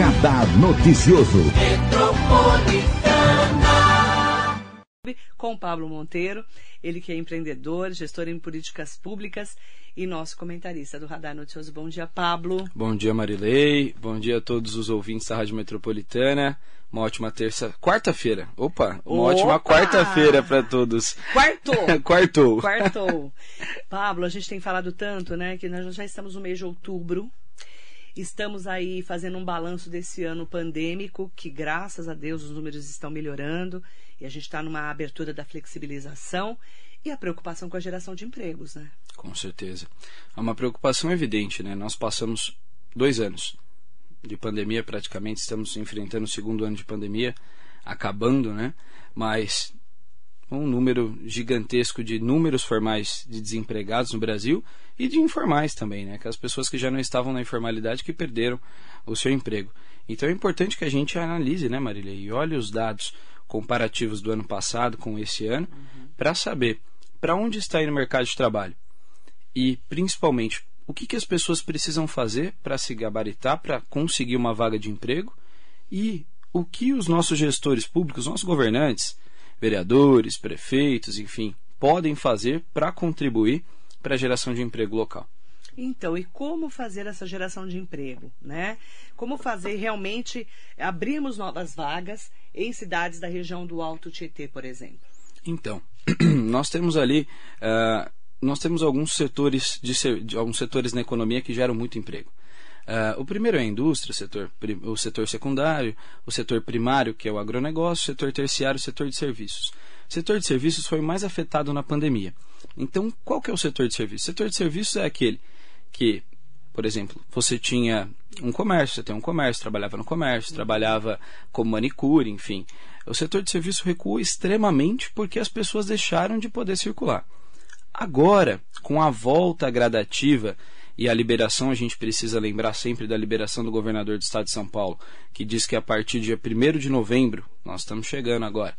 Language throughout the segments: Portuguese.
Radar Noticioso. Com Pablo Monteiro, ele que é empreendedor, gestor em políticas públicas e nosso comentarista do Radar Noticioso. Bom dia, Pablo. Bom dia, Marilei. Bom dia a todos os ouvintes da Rádio Metropolitana. Uma ótima terça. Quarta-feira. Opa! Uma Opa! ótima quarta-feira para todos. Quartou! Quartou. Quartou. Pablo, a gente tem falado tanto, né, que nós já estamos no mês de outubro. Estamos aí fazendo um balanço desse ano pandêmico, que graças a Deus os números estão melhorando e a gente está numa abertura da flexibilização e a preocupação com a geração de empregos, né? Com certeza. É uma preocupação evidente, né? Nós passamos dois anos de pandemia, praticamente estamos enfrentando o segundo ano de pandemia, acabando, né? Mas um número gigantesco de números formais de desempregados no Brasil e de informais também, né? Que as pessoas que já não estavam na informalidade que perderam o seu emprego. Então é importante que a gente analise, né, Marília, e olhe os dados comparativos do ano passado com esse ano uhum. para saber para onde está indo o mercado de trabalho e principalmente o que, que as pessoas precisam fazer para se gabaritar, para conseguir uma vaga de emprego e o que os nossos gestores públicos, nossos governantes, vereadores, prefeitos, enfim, podem fazer para contribuir para a geração de emprego local. Então, e como fazer essa geração de emprego, né? Como fazer realmente abrirmos novas vagas em cidades da região do Alto Tietê, por exemplo? Então, nós temos ali uh, nós temos alguns setores de, de, alguns setores na economia que geram muito emprego. Uh, o primeiro é a indústria, o setor, o setor secundário, o setor primário, que é o agronegócio, o setor terciário, o setor de serviços. O setor de serviços foi mais afetado na pandemia. Então, qual que é o setor de serviços? O setor de serviços é aquele que, por exemplo, você tinha um comércio, você tem um comércio, trabalhava no comércio, trabalhava como manicure, enfim. O setor de serviço recuou extremamente porque as pessoas deixaram de poder circular. Agora, com a volta gradativa e a liberação, a gente precisa lembrar sempre da liberação do governador do estado de São Paulo, que diz que a partir do dia 1 de novembro, nós estamos chegando agora,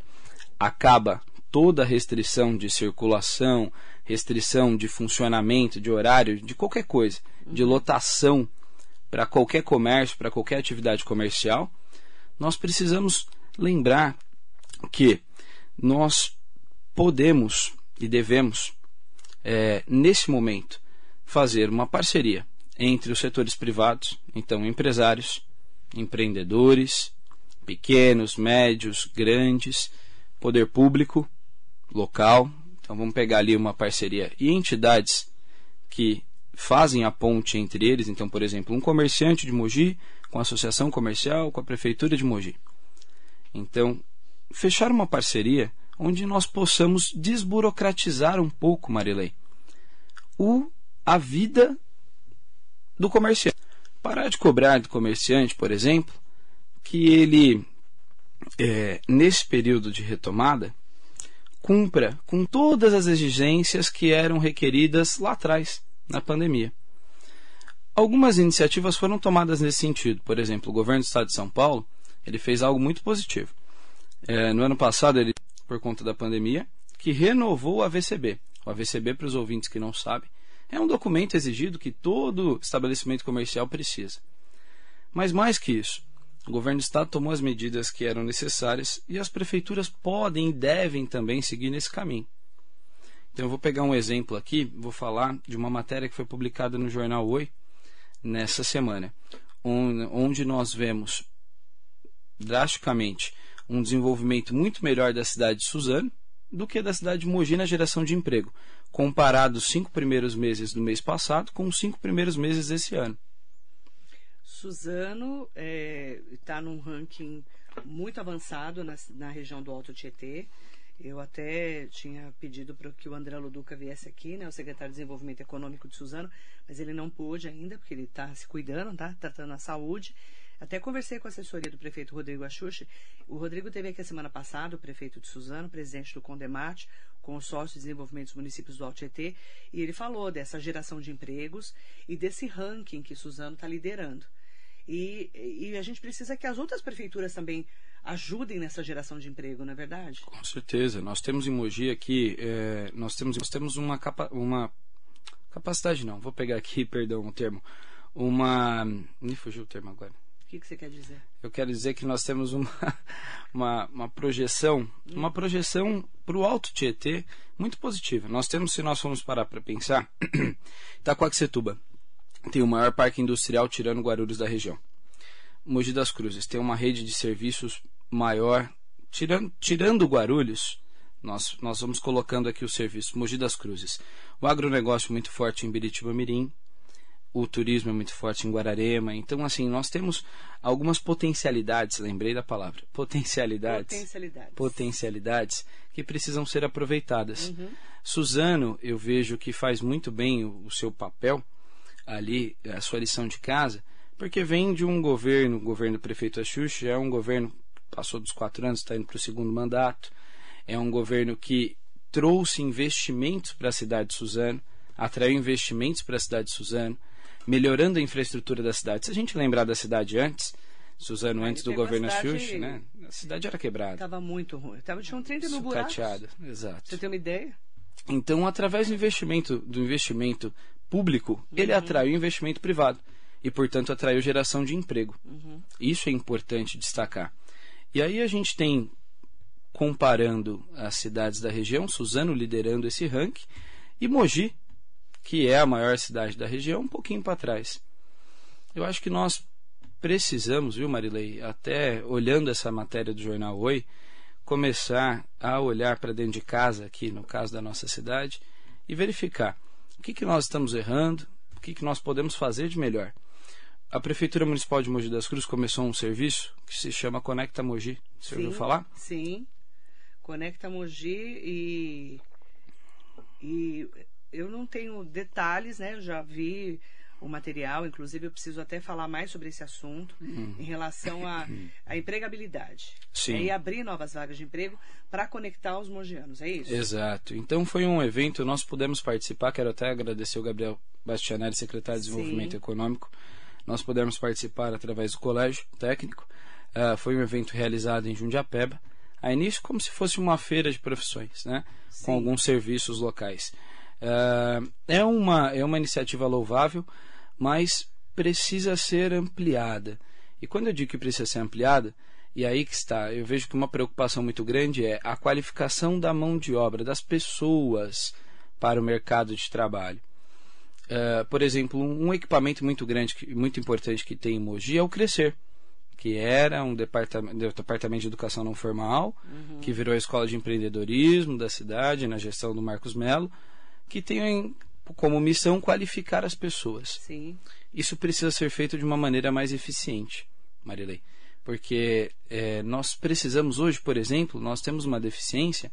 acaba toda a restrição de circulação, restrição de funcionamento, de horário, de qualquer coisa, de lotação para qualquer comércio, para qualquer atividade comercial, nós precisamos lembrar que nós podemos e devemos é, nesse momento, fazer uma parceria entre os setores privados, então empresários, empreendedores, pequenos, médios, grandes, poder público, local. Então vamos pegar ali uma parceria e entidades que fazem a ponte entre eles. Então, por exemplo, um comerciante de Mogi com a associação comercial, com a prefeitura de Mogi. Então, fechar uma parceria onde nós possamos desburocratizar um pouco, Marilei, o, a vida do comerciante. Parar de cobrar do comerciante, por exemplo, que ele, é, nesse período de retomada, cumpra com todas as exigências que eram requeridas lá atrás, na pandemia. Algumas iniciativas foram tomadas nesse sentido. Por exemplo, o governo do estado de São Paulo ele fez algo muito positivo. É, no ano passado, ele por conta da pandemia, que renovou a VCB. O AVCB, para os ouvintes que não sabem, é um documento exigido que todo estabelecimento comercial precisa. Mas mais que isso, o governo do estado tomou as medidas que eram necessárias e as prefeituras podem e devem também seguir nesse caminho. Então eu vou pegar um exemplo aqui, vou falar de uma matéria que foi publicada no jornal Oi nessa semana, onde nós vemos drasticamente um desenvolvimento muito melhor da cidade de Suzano do que da cidade de Mogi na geração de emprego, comparado os cinco primeiros meses do mês passado com os cinco primeiros meses desse ano. Suzano está é, tá num ranking muito avançado na, na região do Alto Tietê. Eu até tinha pedido para que o André Luduca viesse aqui, né, o secretário de Desenvolvimento Econômico de Suzano, mas ele não pôde ainda, porque ele está se cuidando, tá? Tratando a saúde. Até conversei com a assessoria do prefeito Rodrigo Axuxi. O Rodrigo teve aqui a semana passada, o prefeito de Suzano, presidente do Condemate, consórcio de desenvolvimento dos municípios do Alto e ele falou dessa geração de empregos e desse ranking que Suzano está liderando. E, e, a gente precisa que as outras prefeituras também ajudem nessa geração de emprego, não é verdade? Com certeza. Nós temos em Mogi aqui, é, nós, temos, nós temos uma, capa, uma capacidade, não, vou pegar aqui, perdão o termo, uma... me fugiu o termo agora que, que você quer dizer? Eu quero dizer que nós temos uma, uma, uma projeção, uma projeção para o Alto Tietê muito positiva. Nós temos, se nós formos parar para pensar, Itacoaxetuba tem o maior parque industrial tirando Guarulhos da região. Mogi das Cruzes tem uma rede de serviços maior, tirando, tirando Guarulhos, nós, nós vamos colocando aqui o serviço Mogi das Cruzes. O agronegócio muito forte em Biritiba Mirim, o turismo é muito forte em Guararema. Então, assim, nós temos algumas potencialidades, lembrei da palavra, potencialidades. Potencialidades. Potencialidades que precisam ser aproveitadas. Uhum. Suzano, eu vejo que faz muito bem o, o seu papel ali, a sua lição de casa, porque vem de um governo, o governo do prefeito Axuxa, é um governo passou dos quatro anos, está indo para o segundo mandato, é um governo que trouxe investimentos para a cidade de Suzano, atraiu investimentos para a cidade de Suzano, melhorando a infraestrutura da cidade. Se a gente lembrar da cidade antes, Suzano, antes do governo Xuxa, né? A cidade era quebrada. Estava muito ruim. Tava, tinha um 30 mil buracos. exato. Você tem uma ideia? Então, através do investimento, do investimento público, uhum. ele atraiu investimento privado e, portanto, atraiu geração de emprego. Uhum. Isso é importante destacar. E aí a gente tem, comparando as cidades da região, Suzano liderando esse ranking e Mogi, que é a maior cidade da região, um pouquinho para trás. Eu acho que nós precisamos, viu, Marilei, até olhando essa matéria do jornal Oi, começar a olhar para dentro de casa, aqui no caso da nossa cidade, e verificar o que, que nós estamos errando, o que, que nós podemos fazer de melhor. A Prefeitura Municipal de Mogi das Cruzes começou um serviço que se chama Conecta Mogi. Você sim, ouviu falar? Sim. Conecta Mogi e, e eu não tenho detalhes, né? Eu já vi o material, inclusive eu preciso até falar mais sobre esse assunto uhum. em relação à empregabilidade. Sim. É, e abrir novas vagas de emprego para conectar os mogianos, é isso? Exato. Então foi um evento, nós pudemos participar, quero até agradecer o Gabriel Bastianelli, secretário de Desenvolvimento Sim. Econômico. Nós pudemos participar através do colégio técnico. Uh, foi um evento realizado em Jundiapeba, a início como se fosse uma feira de profissões, né? Sim. com alguns serviços locais. Uh, é, uma, é uma iniciativa louvável, mas precisa ser ampliada. E quando eu digo que precisa ser ampliada, e aí que está, eu vejo que uma preocupação muito grande é a qualificação da mão de obra, das pessoas para o mercado de trabalho. Uh, por exemplo, um equipamento muito grande, muito importante que tem em Mogi é o Crescer, que era um departamento, departamento de educação não formal, uhum. que virou a escola de empreendedorismo da cidade, na gestão do Marcos Melo, que tem como missão qualificar as pessoas. Sim. Isso precisa ser feito de uma maneira mais eficiente, Marilei. Porque é, nós precisamos hoje, por exemplo, nós temos uma deficiência.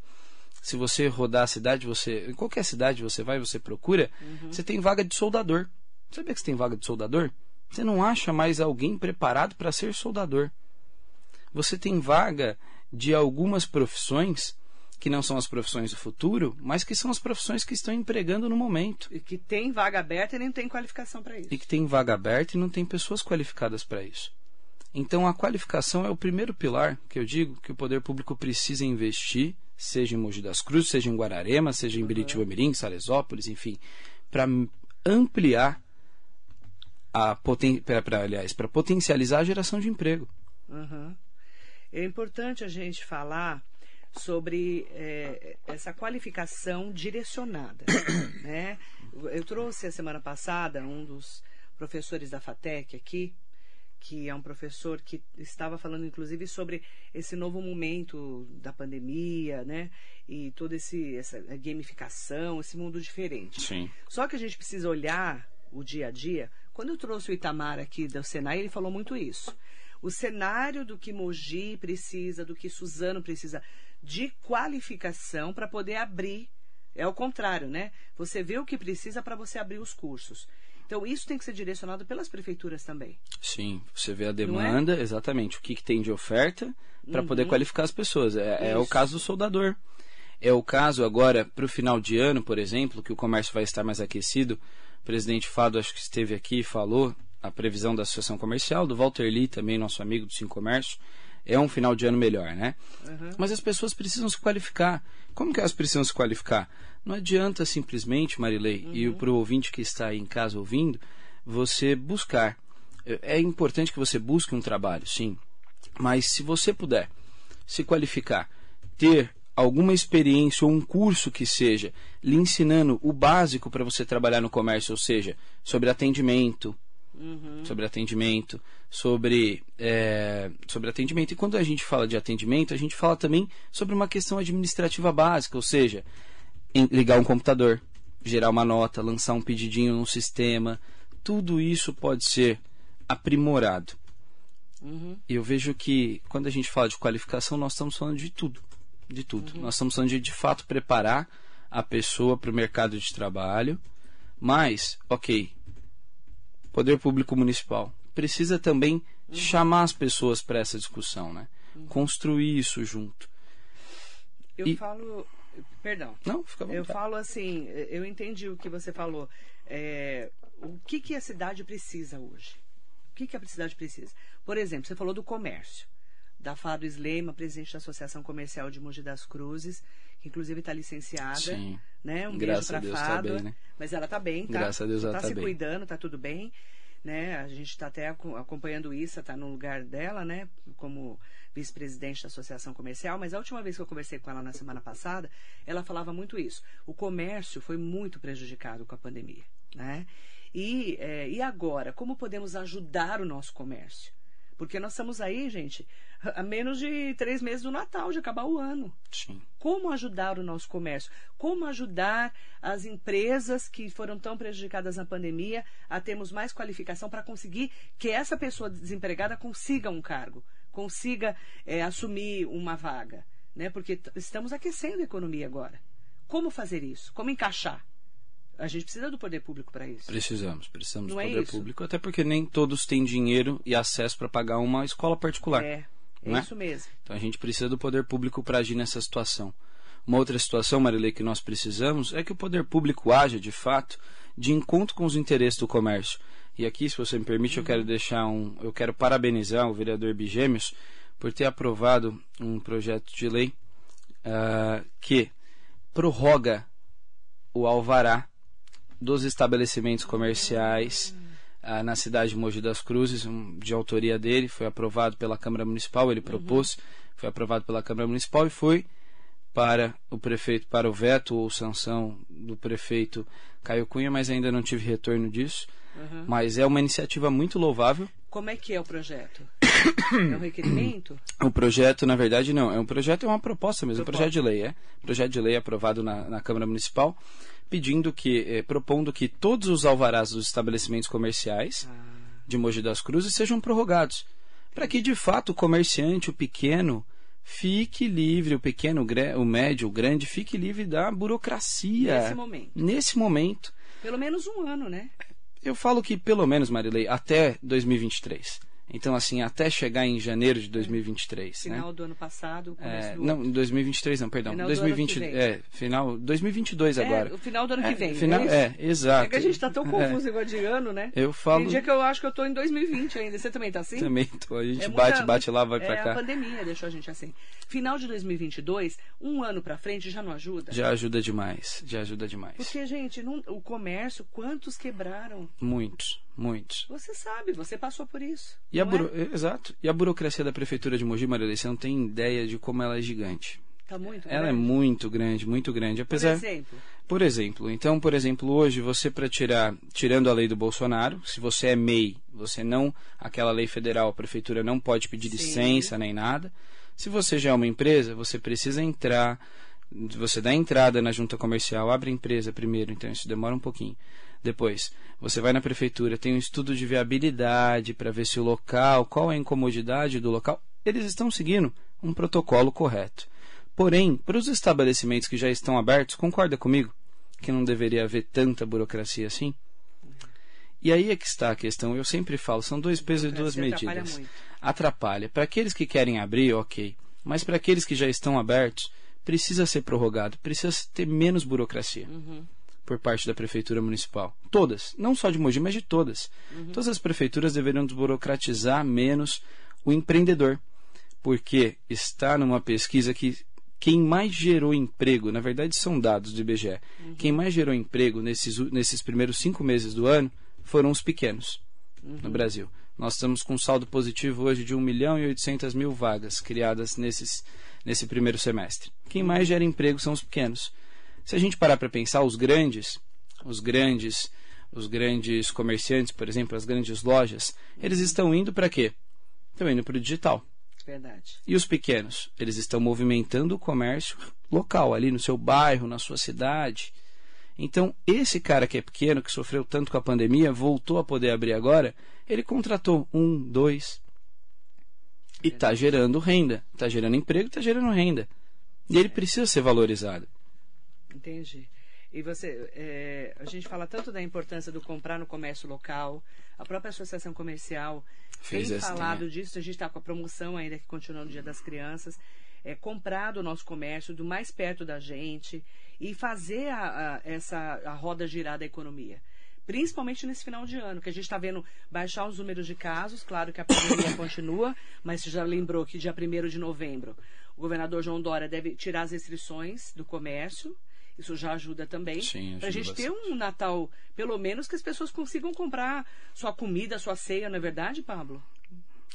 Se você rodar a cidade, você. Em qualquer cidade você vai, você procura, uhum. você tem vaga de soldador. Sabia que você tem vaga de soldador? Você não acha mais alguém preparado para ser soldador. Você tem vaga de algumas profissões que não são as profissões do futuro, mas que são as profissões que estão empregando no momento. E que tem vaga aberta e nem tem qualificação para isso. E que tem vaga aberta e não tem pessoas qualificadas para isso. Então a qualificação é o primeiro pilar que eu digo que o poder público precisa investir, seja em Mogi das Cruzes, seja em Guararema, seja em uhum. Biritiba Mirim, Salesópolis, enfim, para ampliar a poten pra, pra, aliás, para potencializar a geração de emprego. Uhum. É importante a gente falar sobre é, essa qualificação direcionada. né? Eu trouxe a semana passada um dos professores da FATEC aqui, que é um professor que estava falando inclusive sobre esse novo momento da pandemia, né? E toda esse, essa gamificação, esse mundo diferente. Sim. Só que a gente precisa olhar o dia a dia. Quando eu trouxe o Itamar aqui do Senai, ele falou muito isso. O cenário do que Mogi precisa, do que Suzano precisa de qualificação para poder abrir. É o contrário, né? Você vê o que precisa para você abrir os cursos. Então, isso tem que ser direcionado pelas prefeituras também. Sim, você vê a é? demanda, é? exatamente, o que, que, tem de oferta para uhum. poder qualificar as pessoas. É, é, o caso do soldador. É o caso agora, para o final de ano, por exemplo, que o comércio vai estar mais aquecido. O presidente Fado, acho que esteve aqui e falou a previsão da Associação Comercial, do Walter Lee, também nosso amigo do Sim Comércio é um final de ano melhor, né? Uhum. Mas as pessoas precisam se qualificar. Como que elas precisam se qualificar? Não adianta simplesmente, Marilei, uhum. e para o ouvinte que está aí em casa ouvindo, você buscar é, é importante que você busque um trabalho, sim. Mas se você puder se qualificar, ter alguma experiência ou um curso que seja lhe ensinando o básico para você trabalhar no comércio, ou seja, sobre atendimento, uhum. sobre atendimento, sobre, é, sobre atendimento. E quando a gente fala de atendimento, a gente fala também sobre uma questão administrativa básica, ou seja, ligar um computador, gerar uma nota, lançar um pedidinho no sistema. Tudo isso pode ser aprimorado. Uhum. E eu vejo que quando a gente fala de qualificação, nós estamos falando de tudo. De tudo. Uhum. Nós estamos falando de de fato preparar a pessoa para o mercado de trabalho. Mas, ok, poder público municipal precisa também uhum. chamar as pessoas para essa discussão, né? Uhum. Construir isso junto. Eu e... falo. Perdão. Não, fica bom. Eu falo assim, eu entendi o que você falou. É, o que, que a cidade precisa hoje? O que, que a cidade precisa? Por exemplo, você falou do comércio. Da Fado Sleima, presidente da Associação Comercial de Mogi das Cruzes, que inclusive está licenciada. Sim. Né? Um Graças beijo para a Fado. Tá bem, né? Mas ela está bem, tá? Graças a Deus ela está tá se bem. cuidando, está tudo bem. Né? A gente está até acompanhando isso, está no lugar dela, né? Como vice-presidente da Associação Comercial, mas a última vez que eu conversei com ela na semana passada, ela falava muito isso. O comércio foi muito prejudicado com a pandemia, né? E, é, e agora, como podemos ajudar o nosso comércio? Porque nós estamos aí, gente, a menos de três meses do Natal, de acabar o ano. Sim. Como ajudar o nosso comércio? Como ajudar as empresas que foram tão prejudicadas na pandemia a termos mais qualificação para conseguir que essa pessoa desempregada consiga um cargo, consiga é, assumir uma vaga? Né? Porque estamos aquecendo a economia agora. Como fazer isso? Como encaixar? A gente precisa do poder público para isso. Precisamos, precisamos Não do é poder isso? público, até porque nem todos têm dinheiro e acesso para pagar uma escola particular. É, é não é? isso mesmo. Então a gente precisa do poder público para agir nessa situação. Uma outra situação, Marilei, que nós precisamos é que o poder público haja, de fato, de encontro com os interesses do comércio. E aqui, se você me permite, eu quero deixar um. Eu quero parabenizar o vereador Bigêmeos por ter aprovado um projeto de lei uh, que prorroga o alvará dos estabelecimentos comerciais ah, na cidade de Mogi das Cruzes, um, de autoria dele, foi aprovado pela Câmara Municipal, ele propôs, foi aprovado pela Câmara Municipal e foi para o prefeito, para o veto ou sanção do prefeito Caio Cunha, mas ainda não tive retorno disso. Uhum. Mas é uma iniciativa muito louvável. Como é que é o projeto? é um requerimento? O projeto, na verdade, não. É um projeto, é uma proposta mesmo, um Proposta. projeto de lei, é. Projeto de lei aprovado na, na Câmara Municipal, pedindo que, eh, propondo que todos os alvarás dos estabelecimentos comerciais Ah, de Mogi das Cruzes sejam prorrogados. Para que, de fato, o comerciante, o pequeno, fique livre, o pequeno, o médio, o grande, fique livre da burocracia. Nesse momento. Nesse momento. Pelo menos um ano, né? Eu falo que, pelo menos, Marilei, até 2023. Então, assim, até chegar em janeiro de 2023, né? Final do ano passado, começo É, do não, outro. 2023 não, perdão. Final do ano 2020, que vem. é, final 2022 agora. É, o final do ano que É, vem. final, é, é, exato. É que a gente tá tão É, confuso igual de ano, né? eu falo Tem dia que eu acho que eu tô em 2020 ainda. Você também tá assim? também, tô, a gente É bate, muita- bate lá, vai é, pra a cá. pandemia deixou a gente assim. Final de 2022, um ano pra frente já não ajuda? Já ajuda demais, já ajuda demais. Porque, gente, não- o comércio, quantos quebraram? Muitos, muitos. Você sabe, você passou por isso. E a não é? buro... Exato. E a burocracia da prefeitura de Mogi, Marilei, você não tem ideia de como ela é gigante. Tá muito Ela é grande? muito grande, muito grande. Por Apesar, exemplo, Por exemplo, então, por exemplo, hoje você para tirar, tirando a lei do Bolsonaro, se você é MEI, você não, aquela lei federal, a prefeitura não pode pedir Sim. licença nem nada. Se você já é uma empresa, você precisa entrar, você dá entrada na junta comercial, abre a empresa primeiro, então isso demora um pouquinho. Depois, você vai na prefeitura, tem um estudo de viabilidade para ver se o local, qual é a incomodidade do local. Eles estão seguindo um protocolo correto. Porém, para os estabelecimentos que já estão abertos, concorda comigo que não deveria haver tanta burocracia assim? E aí é que está a questão. Eu sempre falo, são dois pesos e duas atrapalha medidas. Atrapalha. Para aqueles que querem abrir, ok. Mas para aqueles que já estão abertos, precisa ser prorrogado, precisa ter menos burocracia Uhum. por parte da prefeitura municipal. Todas, não só de Mogi, mas de todas. Todas as prefeituras deveriam desburocratizar menos o empreendedor, porque está numa pesquisa que quem mais gerou emprego, na verdade são dados do IBGE, quem mais gerou emprego nesses, nesses primeiros cinco meses do ano foram os pequenos no Brasil. Nós estamos com um saldo positivo hoje de 1 milhão e 800 mil vagas criadas nesses, nesse primeiro semestre. Quem mais gera emprego são os pequenos. Se a gente parar para pensar, os grandes, os grandes, os grandes comerciantes, por exemplo, as grandes lojas, eles estão indo para quê? Estão indo para o digital. Verdade. E os pequenos? Eles estão movimentando o comércio local, ali no seu bairro, na sua cidade. Então, esse cara que é pequeno, que sofreu tanto com a pandemia, voltou a poder abrir agora, ele contratou um, dois. E está gerando renda. Está gerando emprego, está gerando renda. E ele precisa ser valorizado. Entendi. E você, é, a gente fala tanto da importância do comprar no comércio local, a própria associação comercial Fez tem falado também. disso, a gente está com a promoção ainda que continua no Dia das Crianças, é, comprar do nosso comércio, do mais perto da gente e fazer a, a, essa a roda girar da economia. Principalmente nesse final de ano, que a gente está vendo baixar os números de casos, claro que a pandemia continua, mas você já lembrou que dia 1 de novembro o governador João Dória deve tirar as restrições do comércio. Isso já ajuda também. Para a gente ter um Natal, pelo menos que as pessoas consigam comprar sua comida, sua ceia, não é verdade, Pablo?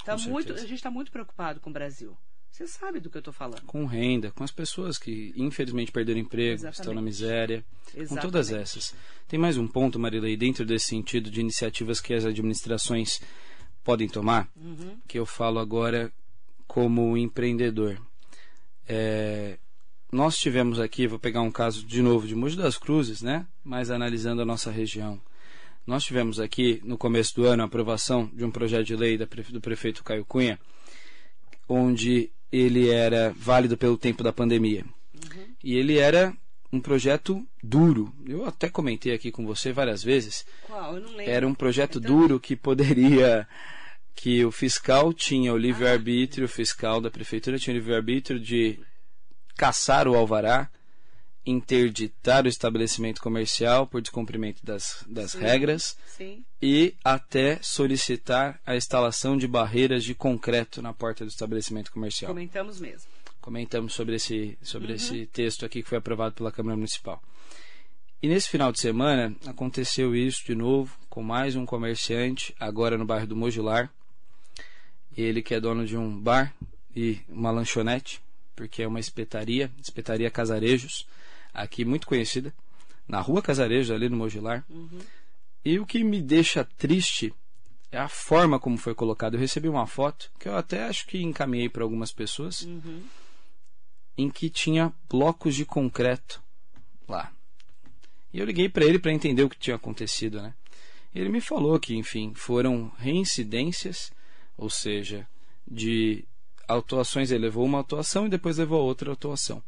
Tá Com muito, certeza. a gente está muito preocupado com o Brasil. Você sabe do que eu estou falando. Com renda, com as pessoas que infelizmente perderam emprego, estão na Exatamente. miséria. Com Exatamente. todas essas. Tem mais um ponto, Marilei, dentro desse sentido de iniciativas que as administrações podem tomar, Uhum. que eu falo agora como empreendedor. É, nós tivemos aqui, vou pegar um caso de novo de Mogi das Cruzes, né? Mas analisando a nossa região. Nós tivemos aqui, no começo do ano, a aprovação de um projeto de lei do prefeito Caio Cunha, onde ele era válido pelo tempo da pandemia. E ele era um projeto duro. Eu até comentei aqui com você várias vezes. Qual? Eu não lembro. Era um projeto Então- duro que poderia. que o fiscal tinha o livre-arbítrio, o fiscal da prefeitura tinha o livre-arbítrio de caçar o alvará, interditar o estabelecimento comercial por descumprimento das, das Sim. regras Sim. e até solicitar a instalação de barreiras de concreto na porta do estabelecimento comercial. Comentamos mesmo. Comentamos sobre esse, sobre esse texto aqui que foi aprovado pela Câmara Municipal. E nesse final de semana aconteceu isso de novo com mais um comerciante, agora no bairro do Mogilar. Ele que é dono de um bar e uma lanchonete, porque é uma espetaria, espetaria Casarejos, aqui muito conhecida, na rua Casarejos, ali no Mogilar. E o que me deixa triste é a forma como foi colocado. Eu recebi uma foto que eu até acho que encaminhei para algumas pessoas, Uhum. em que tinha blocos de concreto lá. E eu liguei para ele para entender o que tinha acontecido, né? Ele me falou que, enfim, foram reincidências, ou seja, de autuações. Ele levou uma atuação e depois levou outra atuação.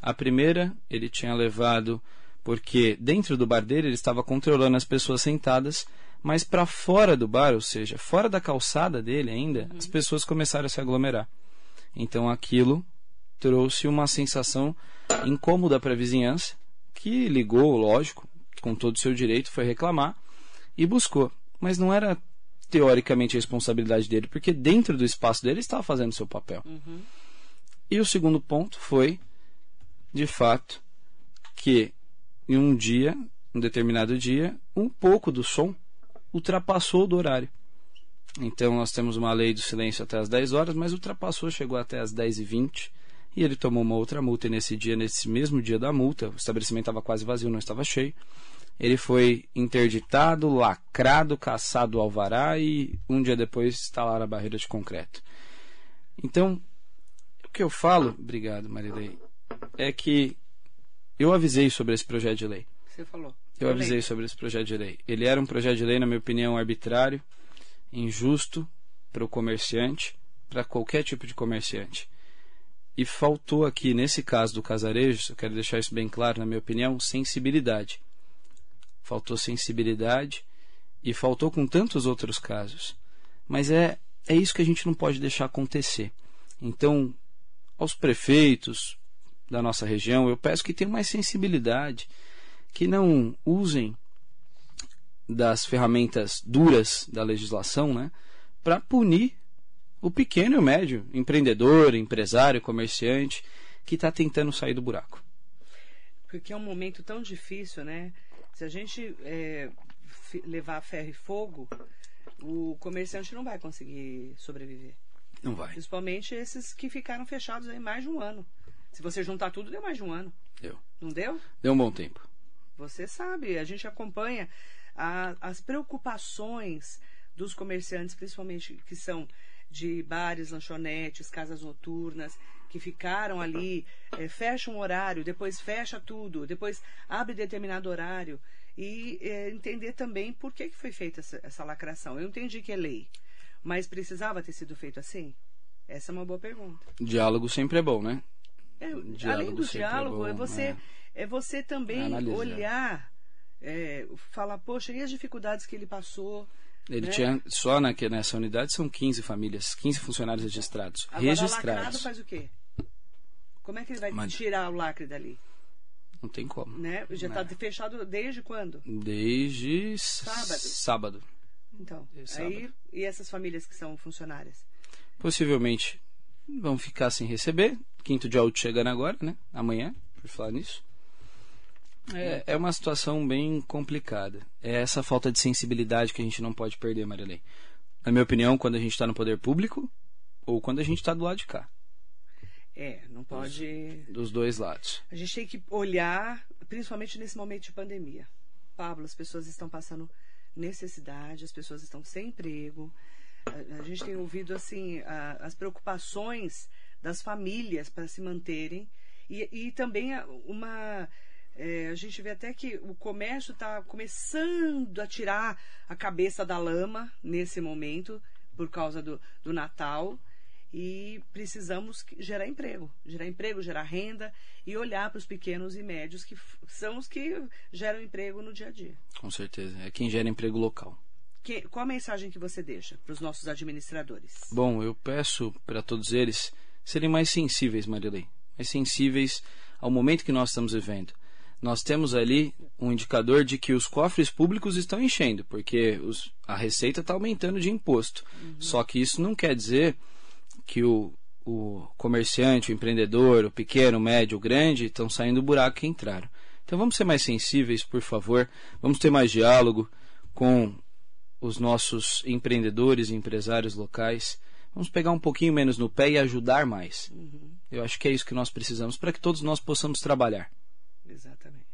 A primeira ele tinha levado porque dentro do bar dele ele estava controlando as pessoas sentadas, mas para fora do bar, ou seja, fora da calçada dele ainda, as pessoas começaram a se aglomerar. Então aquilo trouxe uma sensação incômoda para a vizinhança, que ligou, lógico, com todo o seu direito, foi reclamar e buscou. Mas não era teoricamente a responsabilidade dele, porque dentro do espaço dele ele estava fazendo seu papel. Uhum. E o segundo ponto foi, de fato, que em um dia, um determinado dia, um pouco do som ultrapassou do horário. Então nós temos uma lei do silêncio até as 10 horas, mas ultrapassou, chegou até as 10 e 20 e ele tomou uma outra multa. E nesse dia, nesse mesmo dia da multa, o estabelecimento estava quase vazio, não estava cheio. Ele foi interditado, lacrado, caçado o alvará e um dia depois instalaram a barreira de concreto. Então, o que eu falo, obrigado Marilei, é que eu avisei sobre esse projeto de lei. Você falou. Eu avisei sobre esse projeto de lei. Ele era um projeto de lei, na minha opinião, arbitrário, injusto para o comerciante, para qualquer tipo de comerciante. E faltou aqui, nesse caso do casarejo, eu quero deixar isso bem claro, na minha opinião, sensibilidade. Faltou sensibilidade e faltou com tantos outros casos. Mas é, é isso que a gente não pode deixar acontecer. Então, aos prefeitos da nossa região, eu peço que tenham mais sensibilidade, que não usem das ferramentas duras da legislação, né, para punir o pequeno e o médio empreendedor, empresário, comerciante que está tentando sair do buraco. Porque é um momento tão difícil, né? Se a gente é, levar ferro e fogo, o comerciante não vai conseguir sobreviver. Não vai. Principalmente esses que ficaram fechados aí mais de um ano. Se você juntar tudo, deu mais de um ano. Deu. Não deu? Deu um bom tempo. Você sabe, a gente acompanha a, as preocupações dos comerciantes, principalmente que são de bares, lanchonetes, casas noturnas, que ficaram ali, é, fecha um horário, depois fecha tudo, depois abre determinado horário. E é, entender também por que, que foi feita essa, essa lacração. Eu entendi que é lei, mas precisava ter sido feito assim? Essa é uma boa pergunta. Diálogo sempre é bom, né? É, além do diálogo, é, bom, é você, é. é você também Analisar. olhar, é, falar, poxa, e as dificuldades que ele passou? Ele né? tinha, só na, nessa unidade são 15 famílias, 15 funcionários registrados. Agora, registrados. Lacrado faz o quê? Como é que ele vai Mas... tirar o lacre dali? Não tem como. Né? Já está né? fechado desde quando? Desde sábado. sábado. Então, desde aí sábado. e essas famílias que são funcionárias? Possivelmente vão ficar sem receber. Quinto de auto chegando agora, né? Amanhã, por falar nisso. É, é uma situação bem complicada. É essa falta de sensibilidade que a gente não pode perder, Marilei. Na minha opinião, quando a gente está no poder público ou quando a gente está do lado de cá. É, não pode. Dos, dos, dois lados. A gente tem que olhar, principalmente nesse momento de pandemia. Pablo, as pessoas estão passando necessidade, as pessoas estão sem emprego. A, gente tem ouvido assim a, as preocupações das famílias para se manterem e, e também uma é, a gente vê até que o comércio está começando a tirar a cabeça da lama nesse momento por causa do, do Natal e precisamos gerar emprego, gerar emprego, gerar renda e olhar para os pequenos e médios que são os que geram emprego no dia a dia. Com certeza, é quem gera emprego local. Que, qual a mensagem que você deixa para os nossos administradores? Bom, eu peço para todos eles serem mais sensíveis, Marilei, mais sensíveis ao momento que nós estamos vivendo. Nós temos ali um indicador de que os cofres públicos estão enchendo, porque os, a receita está aumentando de imposto. Uhum. Só que isso não quer dizer que o, o comerciante, o empreendedor, o pequeno, o médio, o grande estão saindo do buraco que entraram. Então vamos ser mais sensíveis, por favor. Vamos ter mais diálogo com os nossos empreendedores e empresários locais. Vamos pegar um pouquinho menos no pé e ajudar mais. Uhum. Eu acho que é isso que nós precisamos para que todos nós possamos trabalhar. Exatamente.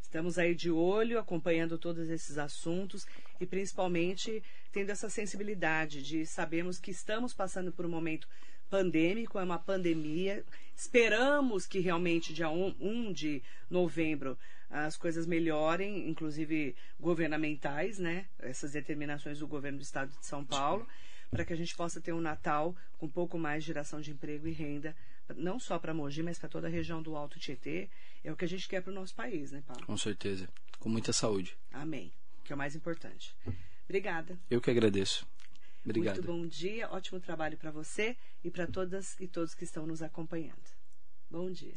Estamos aí de olho, acompanhando todos esses assuntos e principalmente tendo essa sensibilidade de sabermos que estamos passando por um momento pandêmico, é uma pandemia. Esperamos que realmente dia 1 de novembro as coisas melhorem, inclusive governamentais, né? Essas determinações do governo do estado de São Paulo, para que a gente possa ter um Natal com um pouco mais de geração de emprego e renda, não só para Mogi, mas para toda a região do Alto Tietê. É o que a gente quer para o nosso país, né, Paulo? Com certeza. Com muita saúde. Amém. Que é o mais importante. Obrigada. Eu que agradeço. Obrigado. Muito bom dia, ótimo trabalho para você e para todas e todos que estão nos acompanhando. Bom dia.